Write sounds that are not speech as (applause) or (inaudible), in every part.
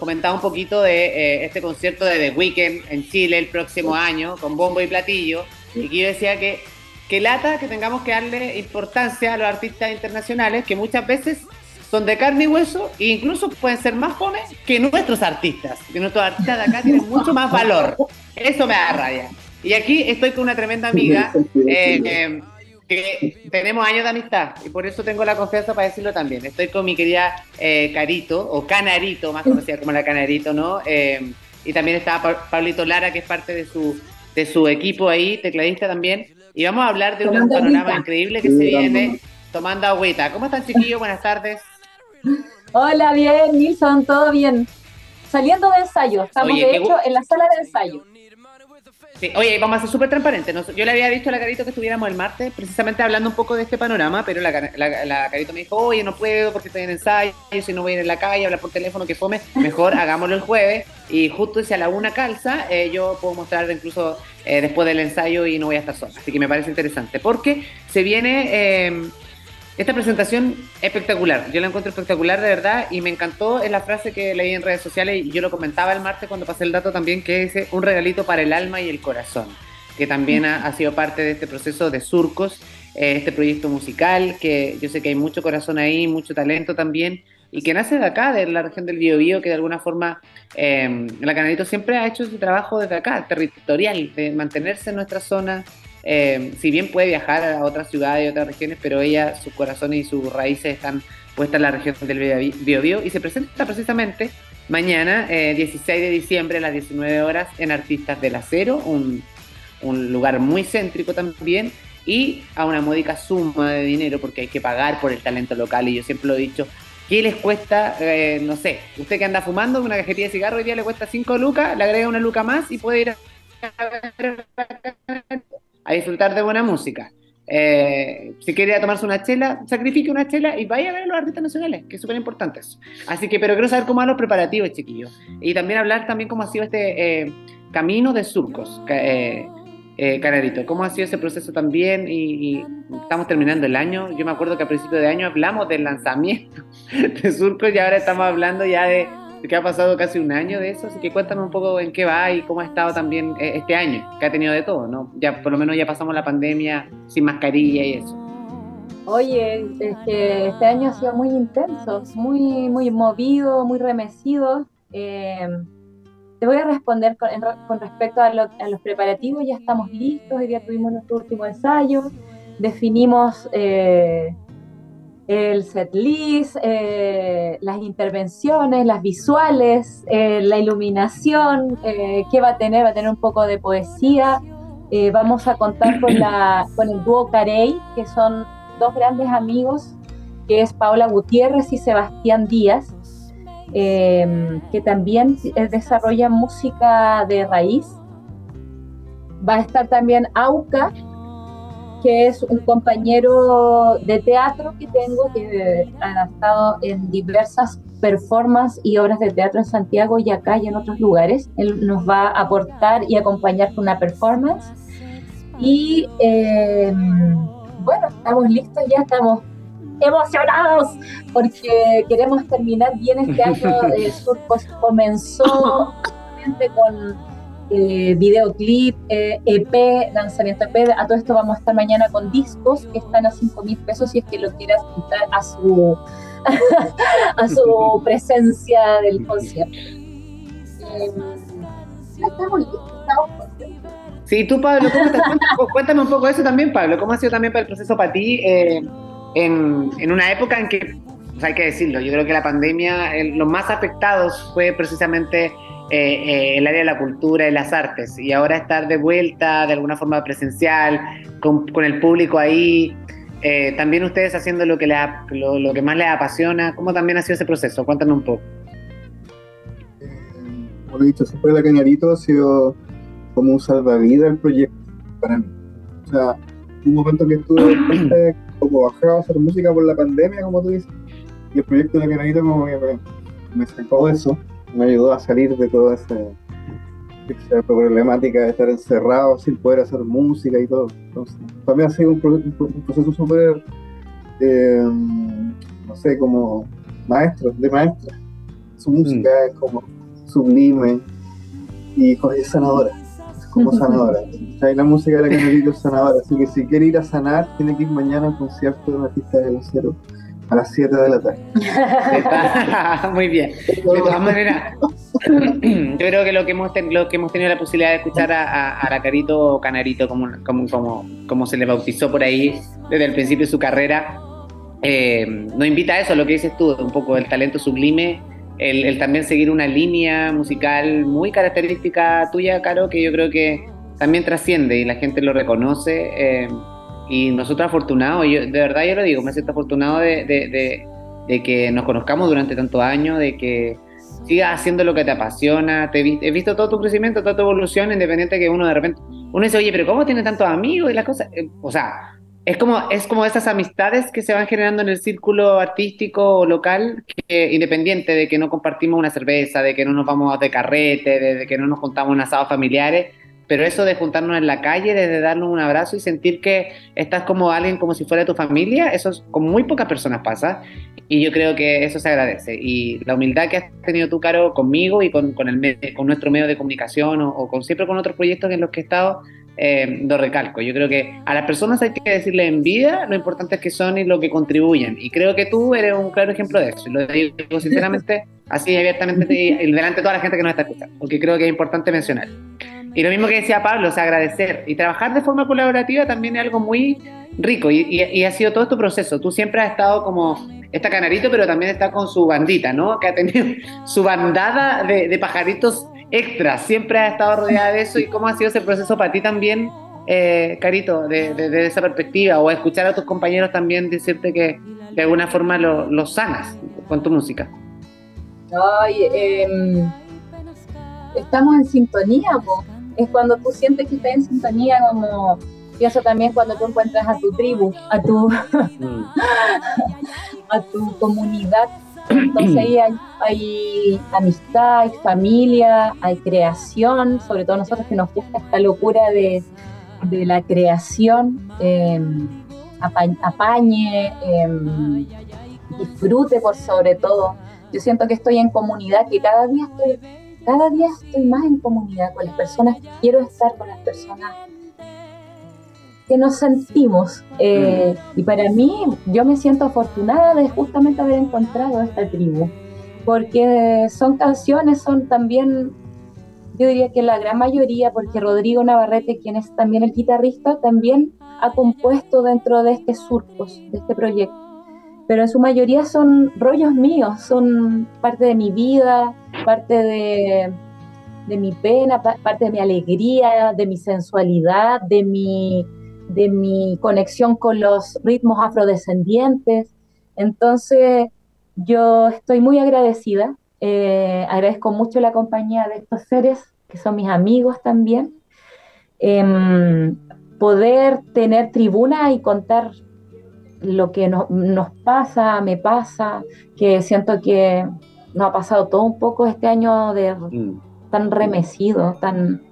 comentaba un poquito de eh, este concierto de The Weeknd en Chile el próximo año, con bombo y platillo, y que yo decía que, que lata que tengamos que darle importancia a los artistas internacionales, que muchas veces son de carne y hueso e incluso pueden ser más jóvenes que nuestros artistas, que nuestros artistas de acá (laughs) tienen mucho más valor. Eso me da rabia. Y aquí estoy con una tremenda amiga eh, eh, que tenemos años de amistad y por eso tengo la confianza para decirlo también. Estoy con mi querida eh, Carito, o Canarito, más conocida como la Canarito, ¿no? y también está Pablito Lara, que es parte de su, de su equipo ahí, tecladista también. Y vamos a hablar de un panorama increíble que se viene tomando agüita. ¿Cómo están, chiquillos? Buenas tardes. Hola, bien, Nilson, todo bien. Saliendo de ensayo, estamos de hecho en la sala de ensayo. Oye, vamos a ser súper transparentes. Yo le había dicho a la Carito que estuviéramos el martes, precisamente hablando un poco de este panorama, pero la, Carito me dijo, oye, no puedo porque estoy en ensayo, si no voy a ir en la calle, hablar por teléfono, que fome, mejor hagámoslo el jueves. Y justo si a la una calza, eh, yo puedo mostrar incluso eh, después del ensayo y no voy a estar sola. Así que me parece interesante, porque se viene... Eh, esta presentación espectacular, yo la encuentro espectacular de verdad y me encantó en la frase que leí en redes sociales y yo lo comentaba el martes cuando pasé el dato también, que es un regalito para el alma y el corazón, que también ha, sido parte de este proceso de surcos, eh, este proyecto musical, que yo sé que hay mucho corazón ahí, mucho talento también y que nace de acá, de la región del Biobío, que de alguna forma eh, la Canadito siempre ha hecho ese trabajo desde acá, territorial, de mantenerse en nuestra zona, eh, si bien puede viajar a otras ciudades y otras regiones, pero ella, sus corazones y sus raíces están puestas en la región del Biobío y se presenta precisamente mañana, 16 eh, de diciembre a las 19 horas en Artistas del Acero, un, lugar muy céntrico también y a una módica suma de dinero porque hay que pagar por el talento local y yo siempre lo he dicho, ¿qué les cuesta? Eh, no sé, usted que anda fumando una cajetilla de cigarro hoy día le cuesta 5 lucas, le agrega una luca más y puede ir a a disfrutar de buena música. Eh, si quiere tomarse una chela, sacrifique una chela y vaya a ver a los artistas nacionales, que es súper importante eso. Así que, pero quiero saber cómo van los preparativos, chiquillos. Y también hablar también cómo ha sido este eh, camino de surcos, eh, Canarito. ¿Cómo ha sido ese proceso también? Y, estamos terminando el año. Yo me acuerdo que a principio de año hablamos del lanzamiento (laughs) de surcos y ahora estamos hablando ya de que ha pasado casi un año de eso, así que cuéntame un poco en qué va y cómo ha estado también eh, este año, que ha tenido de todo, ¿no? Ya por lo menos ya pasamos la pandemia sin mascarilla y eso. Oye, este año ha sido muy intenso, muy, muy movido, muy remecido. Eh, te voy a responder con, respecto a, a, los preparativos, ya estamos listos, hoy día tuvimos nuestro último ensayo, definimos eh, el set list, eh, las intervenciones, las visuales, eh, la iluminación, eh, ¿qué va a tener? Va a tener un poco de poesía. vamos a contar con, la, (clears throat) con el dúo Carey, que son dos grandes amigos, que es Paula Gutiérrez y Sebastián Díaz, que también desarrollan música de raíz. Va a estar también Auca, que es un compañero de teatro que tengo que ha estado en diversas performances y obras de teatro en Santiago y acá y en otros lugares. Él nos va a aportar y acompañar con una performance. Y eh, bueno, estamos listos, ya estamos emocionados porque queremos terminar bien este año. (laughs) El Surcos comenzó con eh, videoclip, EP, eh, e lanzamiento EP. A todo esto vamos a estar mañana con discos que están a 5 mil pesos si es que lo quieras quitar a su, (laughs) a su (laughs) presencia del concierto. Eh, Sí, tú, Pablo, (laughs) cuéntame un poco eso también, Pablo. ¿Cómo ha sido también para el proceso para ti en, en, una época en que, pues hay que decirlo, yo creo que la pandemia, los más afectados fue precisamente eh, eh, el área de la cultura y las artes. Y ahora estar de vuelta de alguna forma presencial, con, el público ahí, eh, también ustedes haciendo lo que, lo, que más les apasiona, ¿cómo también ha sido ese proceso? Cuéntanos un poco. como he dicho, siempre la Cañarito ha sido como un salvavidas el proyecto para mí. O sea, un momento que estuve (clears throat) como bajado a hacer música por la pandemia, como tú dices, y el proyecto de la Cañarito como que me, me sacó eso me ayudó a salir de toda esa, problemática de estar encerrado sin poder hacer música y todo. Entonces, para mí ha sido un, proceso súper, eh, no sé, como maestro, de maestro. su música es como sublime y es sanadora, es como (laughs) sanadora. la música de la Canarito es sanadora, así que si quiere ir a sanar, tiene que ir mañana al concierto de la pista de Lucero a las 7 de la tarde. (laughs) Muy bien. De todas maneras, (clears throat) yo creo que lo que hemos, lo que hemos tenido la posibilidad de escuchar a, a, la Carito o Canarito, como, como, como, como, se le bautizó por ahí desde el principio de su carrera, eh, nos invita a eso, lo que dices tú, un poco el talento sublime, el, también seguir una línea musical muy característica tuya, Caro, que yo creo que también trasciende y la gente lo reconoce. Eh, y nosotros afortunados, yo, de verdad yo lo digo, me siento afortunado de, de, de, que nos conozcamos durante tantos años, de que sigas haciendo lo que te apasiona, te he visto todo tu crecimiento, toda tu evolución, independiente que uno de repente, uno dice, oye, pero ¿cómo tiene tantos amigos y las cosas? Eh, o sea, es como, es como esas amistades que se van generando en el círculo artístico local, que, independiente de que no compartimos una cerveza, de que no nos vamos de carrete, de, que no nos juntamos en asados familiares, pero eso de juntarnos en la calle, de darnos un abrazo y sentir que estás como alguien como si fuera tu familia, eso es, con muy pocas personas pasa y yo creo que eso se agradece y la humildad que has tenido tú, Caro, conmigo y con, con, el, con nuestro medio de comunicación o, con siempre con otros proyectos en los que he estado, eh, lo recalco. Yo creo que a las personas hay que decirle en vida lo importantes que son y lo que contribuyen. Y creo que tú eres un claro ejemplo de eso. Y lo digo sinceramente, así abiertamente, delante de toda la gente que nos está escuchando, porque creo que es importante mencionar. Y lo mismo que decía Pablo, o sea, agradecer. Y trabajar de forma colaborativa también es algo muy rico y, ha sido todo este proceso. Tú siempre has estado como, está Canarito, pero también está con su bandita, ¿no? Que ha tenido (laughs) su bandada de, pajaritos extras. Siempre ha estado rodeada de eso. ¿Y cómo ha sido ese proceso para ti también, eh, Carito, de, esa perspectiva? O escuchar a tus compañeros también decirte que de alguna forma lo, sanas con tu música. Ay, em, estamos en sintonía, po es cuando tú sientes que estás en sintonía, como pienso también cuando tú encuentras a tu tribu, a tu, mm. (laughs) a tu comunidad. Entonces ahí hay, amistad, hay familia, hay creación, sobre todo nosotros que nos gusta esta locura de, la creación, em, apañe, em, disfrute por sobre todo. Yo siento que estoy en comunidad, que cada día estoy cada día estoy más en comunidad con las personas, quiero estar con las personas que nos sentimos. Eh, y para mí, yo me siento afortunada de justamente haber encontrado esta tribu, porque son canciones, son también, yo diría que la gran mayoría, porque Rodrigo Navarrete, quien es también el guitarrista, también ha compuesto dentro de este surcos, de este proyecto pero en su mayoría son rollos míos, son parte de mi vida, parte de, mi pena, parte de mi alegría, de mi sensualidad, de mi, de mi conexión con los ritmos afrodescendientes. Entonces, yo estoy muy agradecida, eh, agradezco mucho la compañía de estos seres, que son mis amigos también. Em, poder tener tribuna y contar lo que nos pasa, me pasa, que siento que nos ha pasado todo un poco este año de mm. tan remecido, tan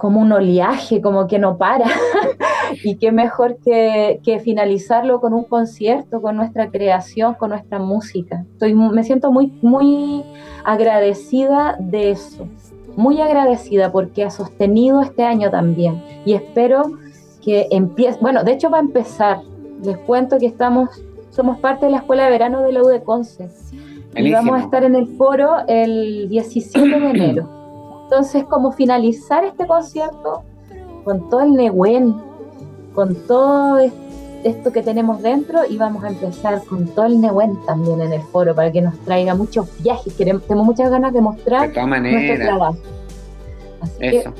como un oleaje, como que no para. (laughs) y qué mejor que, finalizarlo con un concierto, con nuestra creación, con nuestra música. Estoy, me siento muy, muy agradecida de eso, muy agradecida porque ha sostenido este año también. Y espero que empiece, bueno, de hecho va a empezar les cuento que estamos, somos parte de la Escuela de Verano de la U de Conce. Y vamos a estar en el foro el 17 de enero. Entonces, como finalizar este concierto con todo el Nehuen, con todo esto que tenemos dentro, y vamos a empezar con todo el Nehuen también en el foro para que nos traiga muchos viajes. Queremos, tenemos muchas ganas de mostrar nuestro trabajo. Eso.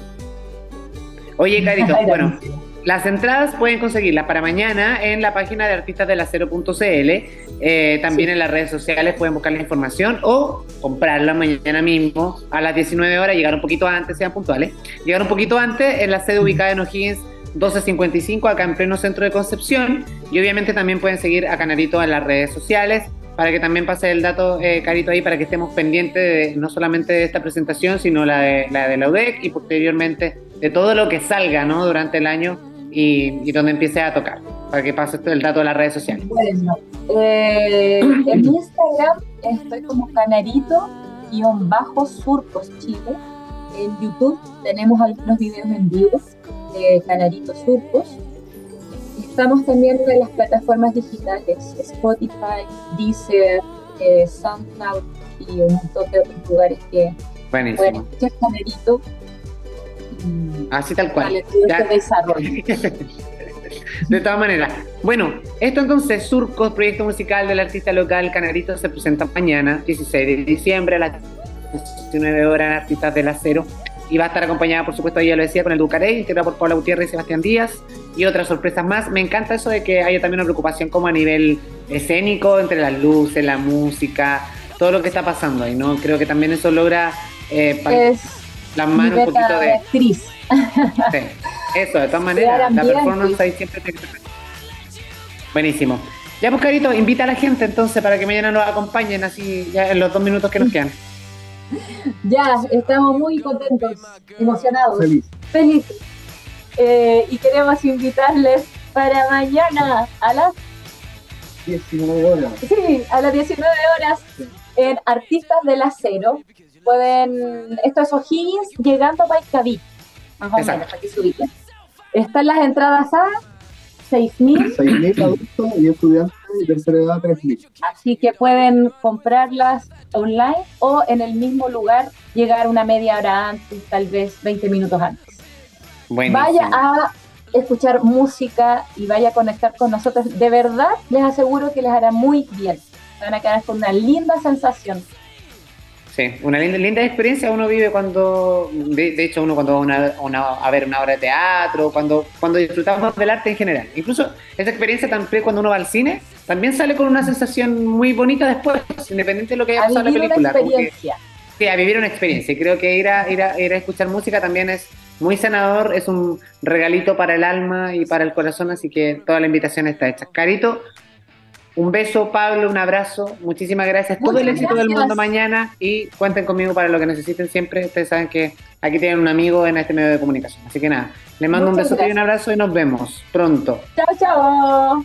Oye, Carito, (laughs) bueno. Las entradas pueden conseguirlas para mañana en la página de artistas de la Eh, también en las redes sociales pueden buscar la información o comprarla mañana mismo a las 19 horas, llegar un poquito antes, sean puntuales. Llegar un poquito antes en la sede ubicada en O'Higgins 1255, acá en pleno centro de Concepción. Y obviamente también pueden seguir a Canarito en las redes sociales para que también pase el dato, eh, Carito, ahí para que estemos pendientes de, no solamente de esta presentación, sino la de, la de la UDEC y posteriormente de todo lo que salga ¿no? durante el año y, donde empiece a tocar, para que pase el dato de las redes sociales. Bueno, Eh, (clears throat) en Instagram estoy como canarito-surcos Chile. En YouTube tenemos algunos videos en vivo de Canarito Surcos. Estamos también en las plataformas digitales, Spotify, Deezer, eh, SoundCloud y un montón de otros lugares que Buenísimo. escuchar Canarito. Y Así tal cual. este desarrollo. (laughs) De todas maneras. Bueno, esto entonces, Surcos, proyecto musical del artista local Canarito, se presenta mañana, 16 de diciembre, a las 19 horas en Artistas del Acero. Y va a estar acompañada, por supuesto, ya lo decía, con el Ducaré, integrado por Paula Gutiérrez y Sebastián Díaz, y otras sorpresas más. Me encanta eso de que haya también una preocupación como a nivel escénico, entre las luces, la música, todo lo que está pasando ahí, ¿no? Creo que también eso logra eh, Es plasmar un poquito de actriz. Sí, eso, de todas maneras, la ambiente. performance ahí siempre te... Buenísimo. Ya, pues, Carito, invita a la gente entonces para que mañana nos acompañen así ya en los dos minutos que nos quedan. (laughs) Ya, estamos muy contentos, emocionados, Feliz. felices. Eh, y queremos invitarles para mañana a las, 19 horas. sí, a las 19 horas en Artistas del Acero. Pueden, esto es O'Higgins llegando a Paikaví, más o Exacto. menos, para que se ubiquen. Están las entradas a 6.000, 6.000 adultos y estudiantes y tercera edad 3.000. así que pueden comprarlas online o en el mismo lugar llegar una media hora antes, tal vez 20 minutos antes. Buenísimo. vaya a escuchar música y vaya a conectar con nosotros. De verdad, les aseguro que les hará muy bien. Se van a quedar con una linda sensación. Sí, una linda, linda experiencia uno vive cuando, de, de hecho, uno cuando va a, una- una- a ver una obra de teatro, cuando, cuando disfrutamos del arte en general. Incluso esa experiencia también cuando uno va al cine, también sale con una sensación muy bonita después, independiente de lo que haya pasado en la vivir una película. como que- experiencia. Sí, a vivir una experiencia. Y creo que ir a, ir, a, ir a escuchar música también es muy sanador, es un regalito para el alma y para el corazón, así que toda la invitación está hecha. Carito, un beso, Pablo, un abrazo, muchísimas gracias. Todo el éxito del mundo mañana y cuenten conmigo para lo que necesiten siempre. Ustedes saben que aquí tienen un amigo en este medio de comunicación. Así que nada, les mando Muchas un beso y un abrazo y nos vemos pronto. Chao, chao.